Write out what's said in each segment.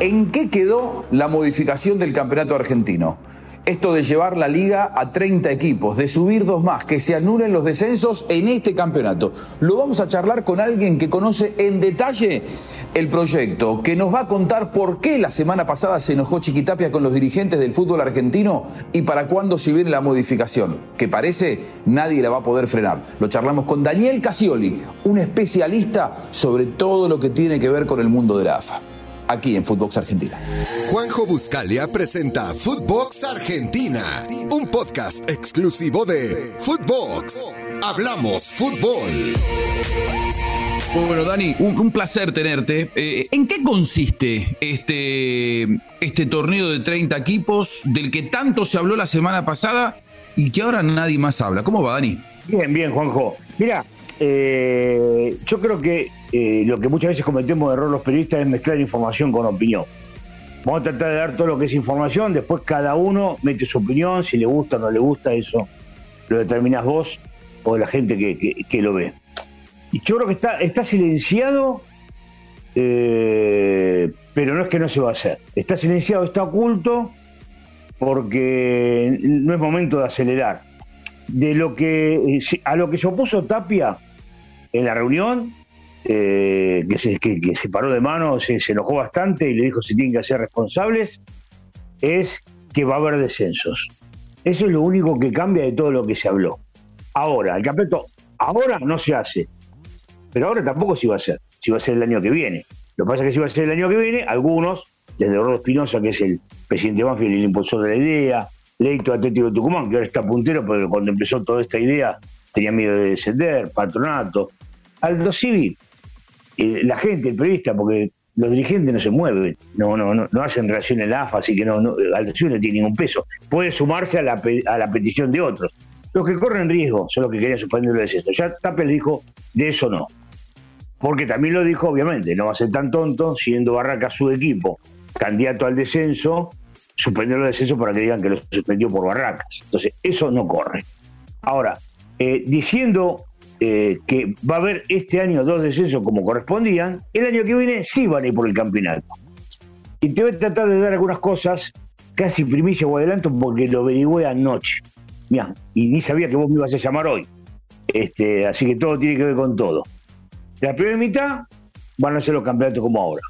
¿En qué quedó la modificación del campeonato argentino? Esto de llevar la liga a 30 equipos, de subir dos más, que se anulen los descensos en este campeonato. Lo vamos a charlar con alguien que conoce en detalle el proyecto, que nos va a contar por qué la semana pasada se enojó Chiquitapia con los dirigentes del fútbol argentino y para cuándo se viene la modificación, que parece nadie la va a poder frenar. Lo charlamos con Daniel Casioli, un especialista sobre todo lo que tiene que ver con el mundo de la AFA aquí en Footbox Argentina. Juanjo Buscalia presenta Footbox Argentina, un podcast exclusivo de Footbox. Hablamos fútbol. Bueno, Dani, un, placer tenerte. Eh, ¿En qué consiste este, este torneo de 30 equipos del que tanto se habló la semana pasada y que ahora nadie más habla? ¿Cómo va, Dani? Bien, bien, Juanjo. Mira, eh, yo creo que eh, lo que muchas veces cometemos de error los periodistas es mezclar información con opinión. Vamos a tratar de dar todo lo que es información, después cada uno mete su opinión, si le gusta o no le gusta, eso lo determinas vos o la gente que lo ve. Y yo creo que está, está silenciado, eh, pero no es que no se va a hacer. Está silenciado, está oculto, porque no es momento de acelerar. De lo que a lo que se opuso Tapia en la reunión, eh, que, se, paró de mano, se, enojó bastante y le dijo si tienen que ser responsables, es que va a haber descensos. Eso es lo único que cambia de todo lo que se habló. Ahora, el campeonato ahora no se hace. Pero ahora tampoco se iba a hacer, si va a ser el año que viene. Lo que pasa es que si va a ser el año que viene, algunos, desde Orlando Espinosa, que es el presidente Banfield y el impulsor de la idea, Leito Atlético de Tucumán, que ahora está puntero, porque cuando empezó toda esta idea tenía miedo de descender, patronato, Aldo Civi, eh, la gente, el periodista, porque los dirigentes no se mueven, no, no, no, hacen relación en la AFA, así que no, no, Aldo Civi no tiene ningún peso. Puede sumarse a la, a la petición de otros. Los que corren riesgo son los que querían suspender el descenso. Ya Tapel dijo, de eso no porque también lo dijo, obviamente, no va a ser tan tonto, siendo Barraca su equipo candidato al descenso, suspender el descenso para que digan que lo suspendió por Barracas. Entonces, eso no corre. Ahora, eh, diciendo eh, que va a haber este año dos descensos como correspondían, el año que viene sí van a ir por el campeonato. Y te voy a tratar de dar algunas cosas, casi primicia o adelanto, porque lo averigüé anoche. Mira, y ni sabía que vos me ibas a llamar hoy. Este, así que todo tiene que ver con todo. La primera mitad van a ser los campeonatos como ahora.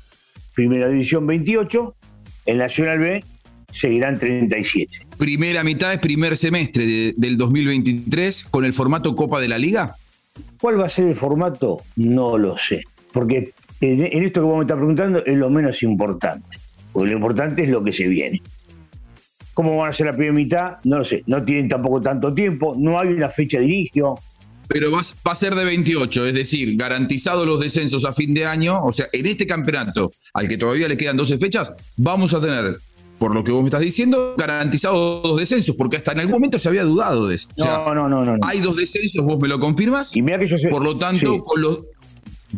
Primera División 28, el Nacional B seguirán 37. Primera mitad es primer semestre del 2023 con el formato Copa de la Liga. ¿Cuál va a ser el formato? No lo sé. Porque en esto que vos me estás preguntando es lo menos importante. Porque lo importante es lo que se viene. ¿Cómo van a ser la primera mitad? No lo sé. No tienen tampoco tanto tiempo. No hay una fecha de inicio pero va, a ser de 28, es decir, garantizados los descensos a fin de año. O sea, en este campeonato, al que todavía le quedan 12 fechas, vamos a tener, por lo que vos me estás diciendo, garantizados dos descensos, porque hasta en algún momento se había dudado de eso. no, no, no, no, Hay dos descensos, vos me lo confirmas. Y mira que yo sé, por lo tanto, con los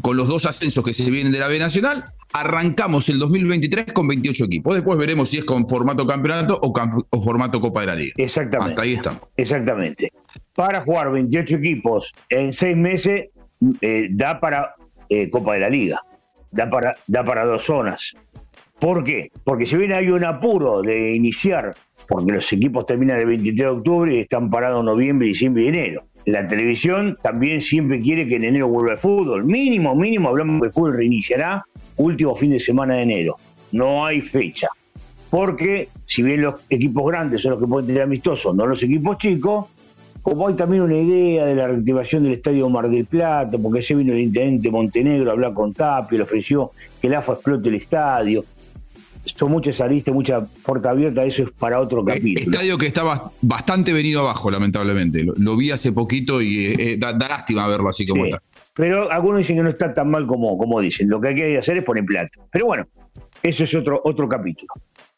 con los dos ascensos que se vienen de la B Nacional, arrancamos el 2023 con 28 equipos. Después veremos si es con formato campeonato o, formato Copa de la Liga. Exactamente. ahí estamos. Exactamente. Para jugar 28 equipos en seis meses, eh, da para eh, Copa de la Liga. Da para, da para dos zonas. ¿Por qué? Porque si bien hay un apuro de iniciar, porque los equipos terminan el 23 de octubre y están parados noviembre, diciembre y enero la televisión también siempre quiere que en enero vuelva el fútbol. Mínimo, mínimo, hablamos el fútbol reiniciará último fin de semana de enero. No hay fecha. Porque si bien los equipos grandes son los que pueden tener amistosos, no los equipos chicos, como hay también una idea de la reactivación del estadio Mar del Plata, porque se vino el intendente Montenegro a hablar con Tapio, le ofreció que el AFA explote el estadio son muchas aristas, mucha puerta abierta, eso es para otro eh, capítulo. Estadio que estaba bastante venido abajo, lamentablemente. Lo, vi hace poquito y eh, eh, da, lástima verlo así como está. Pero algunos dicen que no está tan mal como, como dicen. Lo que hay que hacer es poner plata. Pero bueno, eso es otro, otro capítulo,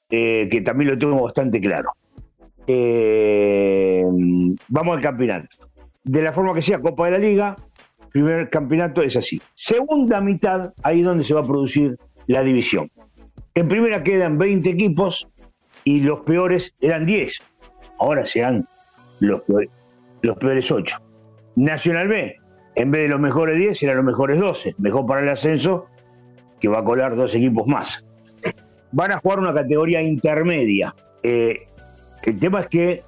que también lo tengo bastante claro. vamos al campeonato. De la forma que sea Copa de la Liga, primer campeonato es así. Segunda mitad, ahí es donde se va a producir la división. En primera quedan 20 equipos y los peores eran 10. Ahora sean los peores, los peores 8. Nacional B, en vez de los mejores 10, eran los mejores 12. Mejor para el ascenso, que va a colar dos equipos más. van a jugar una categoría intermedia. Eh, el tema es que,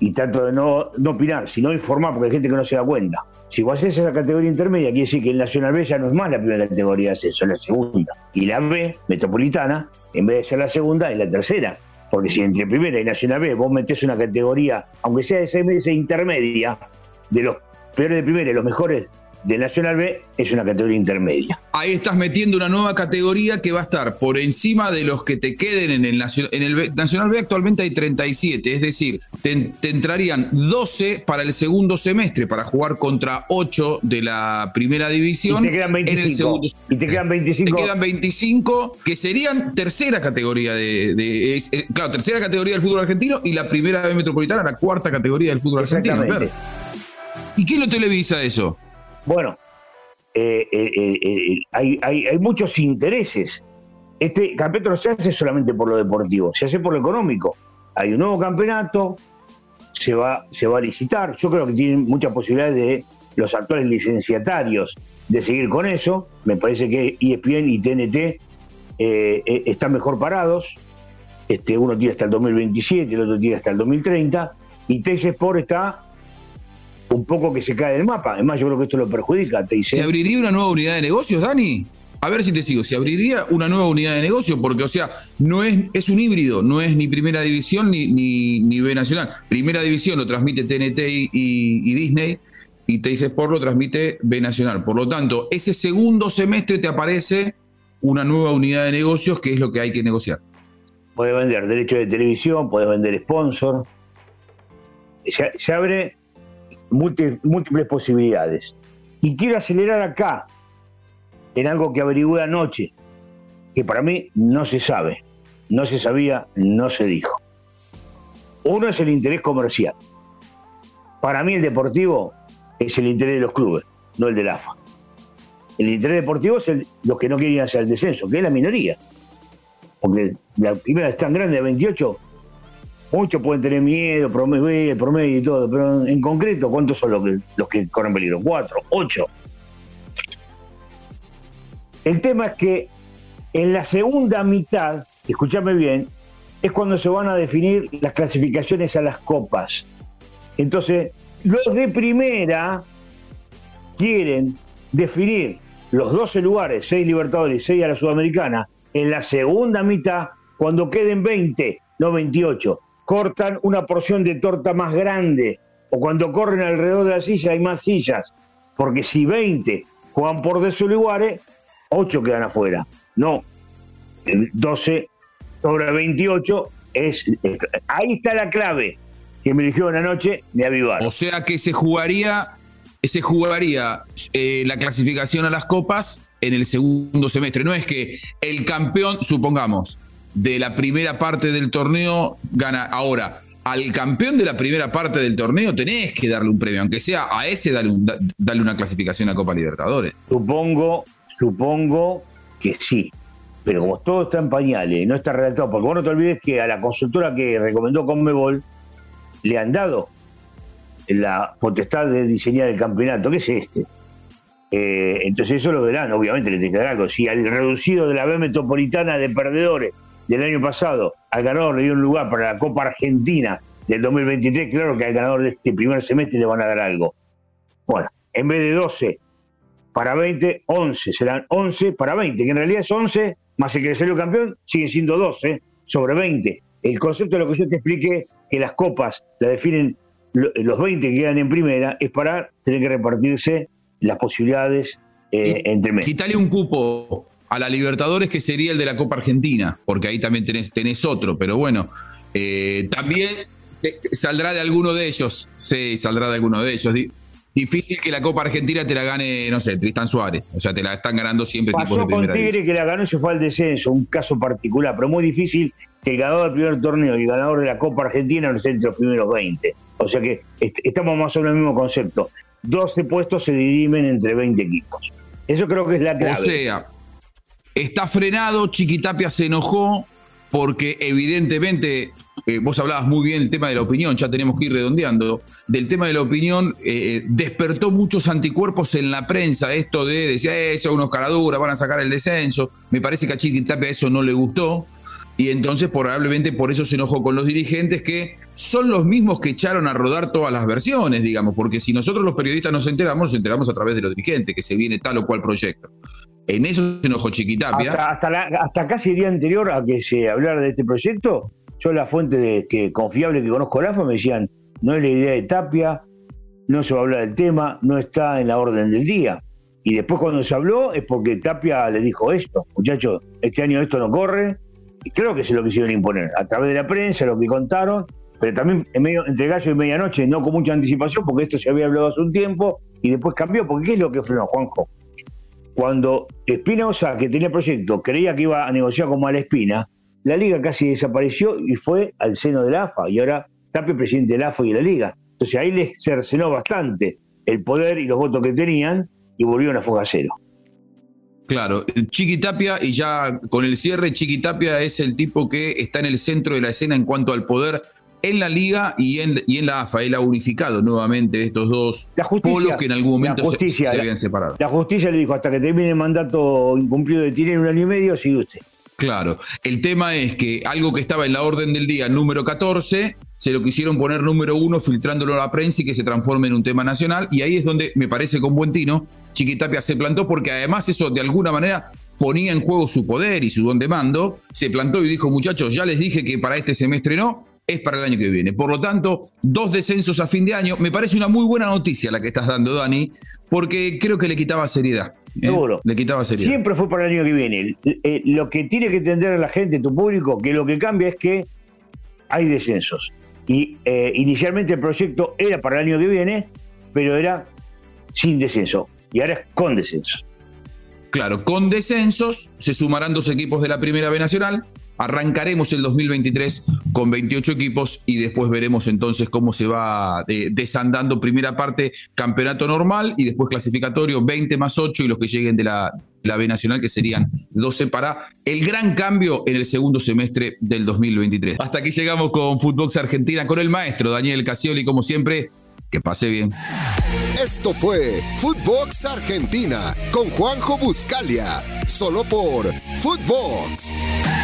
y tanto de no, no opinar, sino informar, porque hay gente que no se da cuenta. Si vos haces esa categoría intermedia, quiere decir que el Nacional B ya no es más la primera categoría de ascenso, es la segunda. Y la B, metropolitana, en vez de ser la segunda, es la tercera. Porque si entre primera y Nacional B vos metés una categoría, aunque sea de seis meses intermedia, de los peores de primera y los mejores de Nacional B es una categoría intermedia. Ahí estás metiendo una nueva categoría que va a estar por encima de los que te queden en el, Nacional, en el Nacional B. Actualmente hay 37, es decir, te, entrarían 12 para el segundo semestre para jugar contra 8 de la primera división. Y te quedan 25. y te quedan 25. Te quedan 25 que serían tercera categoría de. claro, tercera categoría del fútbol argentino y la primera B metropolitana, la cuarta categoría del fútbol argentino. ¿Y quién lo televisa eso? Bueno, eh, eh, eh, hay, muchos intereses. Este campeonato no se hace solamente por lo deportivo, se hace por lo económico. Hay un nuevo campeonato, se va, a licitar. Yo creo que tienen muchas posibilidades de los actuales licenciatarios de seguir con eso. Me parece que ESPN y TNT están mejor parados. Este, uno tiene hasta el 2027, el otro tiene hasta el 2030. Y Teis Sport está un poco que se cae del mapa. Además, yo creo que esto lo perjudica. Te ¿Se abriría una nueva unidad de negocios, Dani? A ver si te sigo. ¿Se abriría una nueva unidad de negocio? Porque, o sea, no es, es un híbrido, no es ni Primera División ni, ni, B Nacional. Primera División lo transmite TNT y, Disney y Teis Sport lo transmite B Nacional. Por lo tanto, ese segundo semestre te aparece una nueva unidad de negocios que es lo que hay que negociar. Puedes vender derechos de televisión, puedes vender sponsor. se abre múltiples, posibilidades. Y quiero acelerar acá en algo que averigué anoche, que para mí no se sabe, no se sabía, no se dijo. Uno es el interés comercial. Para mí el deportivo es el interés de los clubes, no el del AFA. El interés deportivo es el, los que no quieren hacer el descenso, que es la minoría. Porque la primera es tan grande de 28 Muchos pueden tener miedo, promedio, promedio y todo, pero en concreto, ¿cuántos son los que, los que corren peligro? ¿Cuatro? ¿Ocho? El tema es que en la segunda mitad, escúchame bien, es cuando se van a definir las clasificaciones a las copas. Entonces, los de primera quieren definir los 12 lugares, 6 Libertadores y 6 a la Sudamericana, en la segunda mitad, cuando queden 20, no 28 cortan una porción de torta más grande, o cuando corren alrededor de la silla hay más sillas, porque si 20 juegan por de lugares, 8 quedan afuera. No, 12 sobre 28 es, ahí está la clave que me eligió una noche de avivar. O sea que se jugaría, se jugaría eh, la clasificación a las copas en el segundo semestre. No es que el campeón, supongamos, de la primera parte del torneo gana. Ahora, al campeón de la primera parte del torneo tenés que darle un premio, aunque sea a ese darle, una clasificación a Copa Libertadores. Supongo, supongo que sí. Pero como todo está en pañales no está redactado, porque vos no te olvides que a la consultora que recomendó Conmebol le han dado la potestad de diseñar el campeonato, que es este. Eh, entonces eso lo verán, obviamente le tiene que dar algo. Si al reducido de la B metropolitana de perdedores del año pasado al ganador le dio un lugar para la Copa Argentina del 2023, claro que al ganador de este primer semestre le van a dar algo. Bueno, en vez de 12 para 20, 11, serán 11 para 20, que en realidad es 11, más el que le salió campeón, sigue siendo 12 sobre 20. El concepto de lo que yo te expliqué, que las copas la definen los 20 que quedan en primera, es para tener que repartirse las posibilidades eh, entre meses. Quítale un cupo a la Libertadores, que sería el de la Copa Argentina, porque ahí también tenés, tenés otro, pero bueno, eh, también eh, saldrá de alguno de ellos, sí, saldrá de alguno de ellos. Difícil que la Copa Argentina te la gane, no sé, Tristan Suárez. O sea, te la están ganando siempre Pasó tipos de con Tigre que la ganó y se fue al descenso, un caso particular, pero muy difícil que el ganador del primer torneo y el ganador de la Copa Argentina no esté entre los primeros 20. O sea que estamos más o menos en el mismo concepto. 12 puestos se dirimen entre 20 equipos. Eso creo que es la clave. O sea, Está frenado, Chiquitapia se enojó porque evidentemente, eh, vos hablabas muy bien del tema de la opinión, ya tenemos que ir redondeando, del tema de la opinión, eh, despertó muchos anticuerpos en la prensa, esto de decir, eso, unos caraduras, van a sacar el descenso, me parece que a Chiquitapia eso no le gustó, y entonces probablemente por eso se enojó con los dirigentes que son los mismos que echaron a rodar todas las versiones, digamos, porque si nosotros los periodistas nos enteramos, nos enteramos a través de los dirigentes, que se viene tal o cual proyecto. En eso se enojó Chiquitapia. Hasta, hasta, casi el día anterior a que se hablara de este proyecto, yo la fuente de, que confiable que conozco la AFA me decían, no es la idea de Tapia, no se va a hablar del tema, no está en la orden del día. Y después cuando se habló es porque Tapia le dijo esto, muchachos, este año esto no corre, y creo que se lo quisieron imponer, a través de la prensa, lo que contaron, pero también en medio, entre gallo y medianoche, no con mucha anticipación, porque esto se había hablado hace un tiempo, y después cambió, porque ¿qué es lo que frenó, Juanjo? Cuando Espinosa, que tenía proyecto, creía que iba a negociar con Malespina, la liga casi desapareció y fue al seno de la AFA, y ahora Tapia presidente de la AFA y de la liga. Entonces ahí les cercenó bastante el poder y los votos que tenían, y volvieron a fuga cero. Claro, Chiquitapia, y ya con el cierre, Chiquitapia es el tipo que está en el centro de la escena en cuanto al poder en la liga y en, y en la AFA. Él ha unificado nuevamente estos dos polos que en algún momento se, habían separado. La justicia le dijo, hasta que termine el mandato incumplido de Tirén un año y medio, sigue usted. Claro, el tema es que algo que estaba en la orden del día número 14, se lo quisieron poner número uno filtrándolo a la prensa y que se transforme en un tema nacional, y ahí es donde me parece con buen tino Chiquitapia se plantó porque además eso de alguna manera ponía en juego su poder y su don de mando, se plantó y dijo, muchachos, ya les dije que para este semestre no, es para el año que viene. Por lo tanto, dos descensos a fin de año, me parece una muy buena noticia la que estás dando, Dani, porque creo que le quitaba seriedad. ¿eh? Seguro. Le quitaba seriedad. Siempre fue para el año que viene. Eh, lo que tiene que entender la gente, tu público, que lo que cambia es que hay descensos. Y eh, inicialmente el proyecto era para el año que viene, pero era sin descenso y ahora es con descensos. Claro, con descensos se sumarán dos equipos de la Primera B Nacional. Arrancaremos el 2023 con 28 equipos y después veremos entonces cómo se va eh, desandando primera parte campeonato normal y después clasificatorio 20 más 8 y los que lleguen de la, la B Nacional que serían 12 para el gran cambio en el segundo semestre del 2023. Hasta aquí llegamos con Footbox Argentina con el maestro Daniel Casioli como siempre. Que pase bien. Esto fue Footbox Argentina con Juanjo Buscalia, solo por Footbox.